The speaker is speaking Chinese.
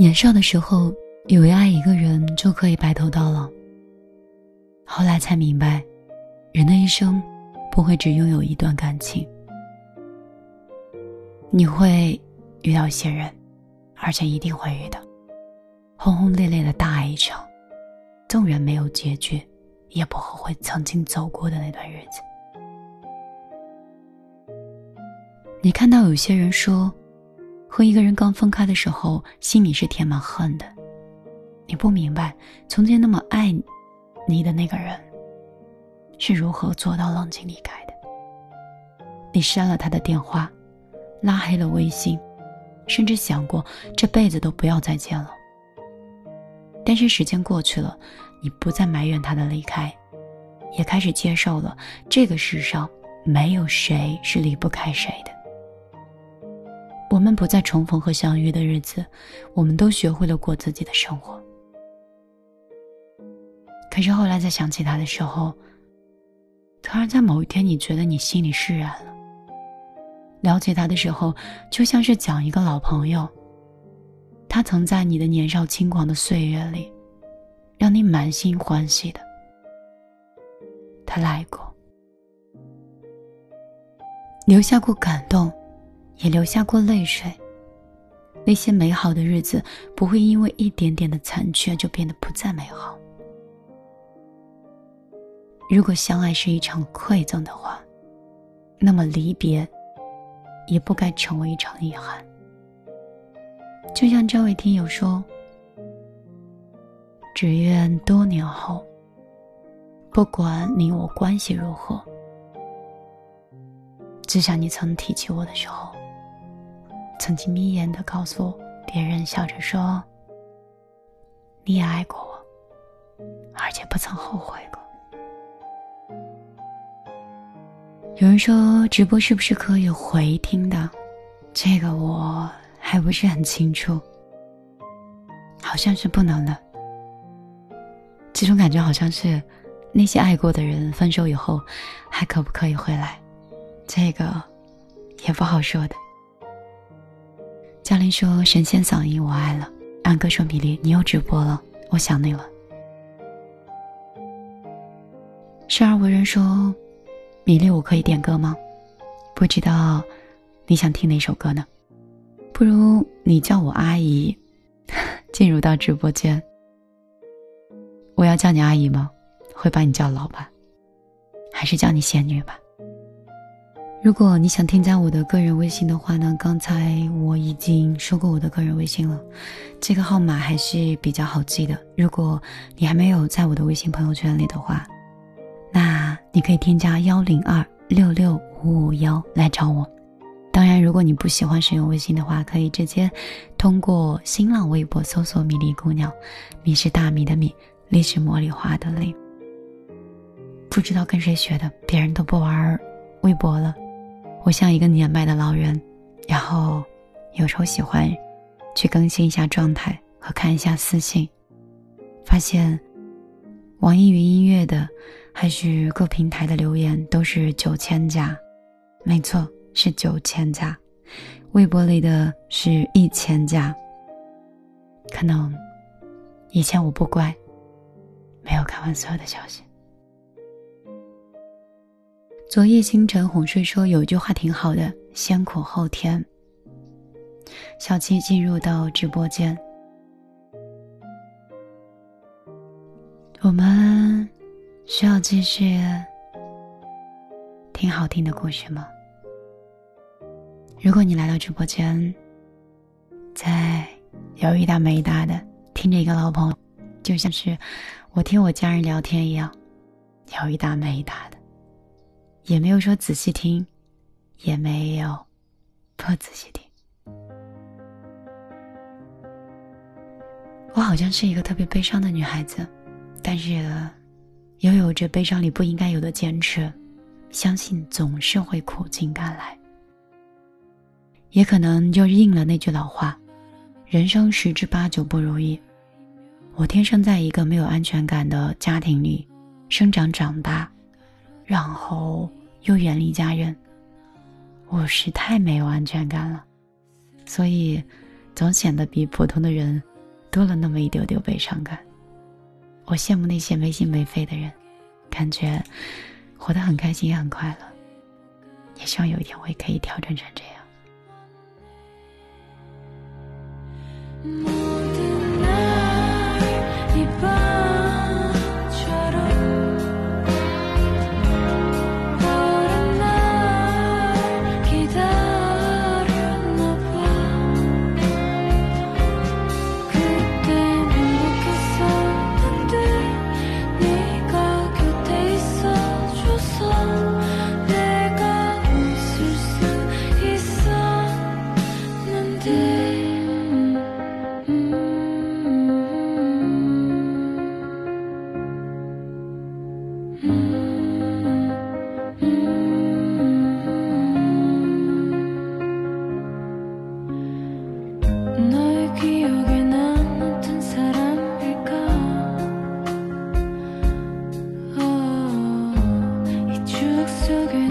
年少的时候，以为爱一个人就可以白头到老。后来才明白，人的一生不会只拥有一段感情。你会遇到一些人，而且一定会遇到轰轰烈烈的大爱一场，纵然没有结局，也不后悔曾经走过的那段日子。你看到有些人说。和一个人刚分开的时候，心里是填满恨的。你不明白，从前那么爱你的那个人，是如何做到冷静离开的。你删了他的电话，拉黑了微信，甚至想过这辈子都不要再见了。但是时间过去了，你不再埋怨他的离开，也开始接受了这个世上没有谁是离不开谁的。我们不再重逢和相遇的日子，我们都学会了过自己的生活。可是后来再想起他的时候，突然在某一天，你觉得你心里释然了。了解他的时候，就像是讲一个老朋友。他曾在你的年少轻狂的岁月里，让你满心欢喜的。他来过，留下过感动。也流下过泪水。那些美好的日子不会因为一点点的残缺就变得不再美好。如果相爱是一场馈赠的话，那么离别也不该成为一场遗憾。就像这位听友说：“只愿多年后，不管你我关系如何，只想你曾提起我的时候。”曾经眯眼的告诉别人，笑着说：“你也爱过我，而且不曾后悔过。”有人说直播是不是可以回听的？这个我还不是很清楚，好像是不能的。这种感觉好像是那些爱过的人分手以后还可不可以回来？这个也不好说的。嘉玲说：“神仙嗓音，我爱了。”安哥说：“米粒，你又直播了，我想你了。”生而为人说：“米粒，我可以点歌吗？不知道你想听哪首歌呢？不如你叫我阿姨，进入到直播间。我要叫你阿姨吗？会把你叫老板，还是叫你仙女吧？”如果你想添加我的个人微信的话呢，刚才我已经说过我的个人微信了，这个号码还是比较好记的。如果你还没有在我的微信朋友圈里的话，那你可以添加幺零二六六五五幺来找我。当然，如果你不喜欢使用微信的话，可以直接通过新浪微博搜索“米粒姑娘”，米是大米的米，粒是茉莉花的粒。不知道跟谁学的，别人都不玩微博了。我像一个年迈的老人，然后有时候喜欢去更新一下状态和看一下私信，发现网易云音乐的还是各平台的留言都是九千加，没错是九千加，微博里的是一千加。可能以前我不乖，没有看完所有的消息。昨夜星辰哄睡说有一句话挺好的，先苦后甜。小七进入到直播间，我们需要继续听好听的故事吗？如果你来到直播间，在有一搭没一搭的听着一个老朋友，就像是我听我家人聊天一样，有一搭没一搭的。也没有说仔细听，也没有不仔细听。我好像是一个特别悲伤的女孩子，但是拥有着悲伤里不应该有的坚持，相信总是会苦尽甘来。也可能就应了那句老话：人生十之八九不如意。我天生在一个没有安全感的家庭里生长长大，然后。又远离家人，我是太没有安全感了，所以总显得比普通的人多了那么一丢丢悲伤感。我羡慕那些没心没肺的人，感觉活得很开心也很快乐。也希望有一天我也可以调整成这样。 속에